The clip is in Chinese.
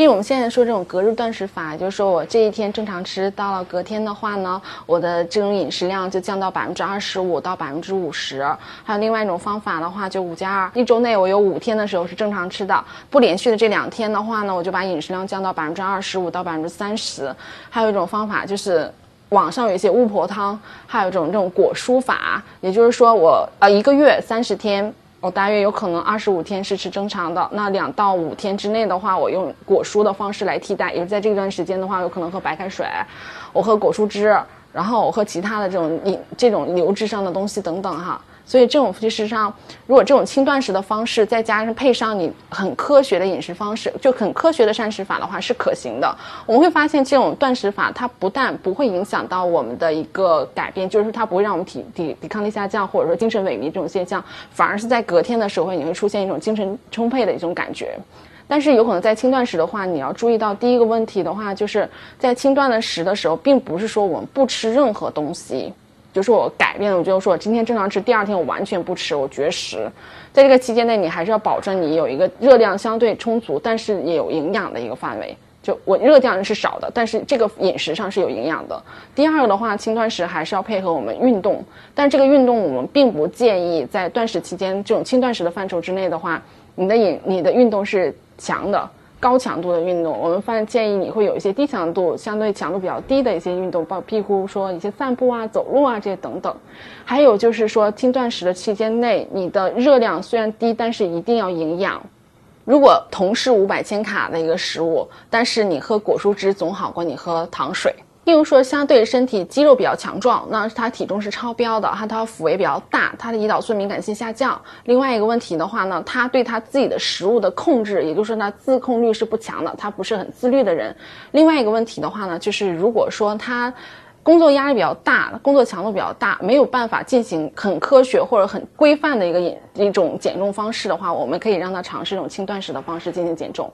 譬如我们现在说这种隔日断食法，就是说我这一天正常吃，到了隔天的话呢，我的这种饮食量就降到百分之二十五到百分之五十。还有另外一种方法的话，就五加二，一周内我有五天的时候是正常吃的，不连续的这两天的话呢，我就把饮食量降到百分之二十五到百分之三十。还有一种方法就是网上有一些巫婆汤，还有一种这种果蔬法，也就是说我呃一个月三十天。我大约有可能二十五天是吃正常的，那两到五天之内的话，我用果蔬的方式来替代，也是在这段时间的话，有可能喝白开水，我喝果蔬汁，然后我喝其他的这种饮这种流质上的东西等等哈。所以这种其实上，如果这种轻断食的方式，再加上配上你很科学的饮食方式，就很科学的膳食法的话，是可行的。我们会发现，这种断食法它不但不会影响到我们的一个改变，就是它不会让我们体抵抵抗力下降，或者说精神萎靡这种现象，反而是在隔天的时候，你会出现一种精神充沛的一种感觉。但是有可能在轻断食的话，你要注意到第一个问题的话，就是在轻断的食的时候，并不是说我们不吃任何东西。就是我改变了，我就说我今天正常吃，第二天我完全不吃，我绝食。在这个期间内，你还是要保证你有一个热量相对充足，但是也有营养的一个范围。就我热量是少的，但是这个饮食上是有营养的。第二个的话，轻断食还是要配合我们运动，但这个运动我们并不建议在断食期间这种轻断食的范畴之内的话，你的饮你的运动是强的。高强度的运动，我们发现建议你会有一些低强度、相对强度比较低的一些运动，包譬如说一些散步啊、走路啊这些等等。还有就是说，轻断食的期间内，你的热量虽然低，但是一定要营养。如果同是五百千卡的一个食物，但是你喝果蔬汁总好过你喝糖水。例如说，相对身体肌肉比较强壮，那他体重是超标的，他他腹围比较大，他的胰岛素敏感性下降。另外一个问题的话呢，他对他自己的食物的控制，也就是说他自控率是不强的，他不是很自律的人。另外一个问题的话呢，就是如果说他工作压力比较大，工作强度比较大，没有办法进行很科学或者很规范的一个饮一种减重方式的话，我们可以让他尝试一种轻断食的方式进行减重。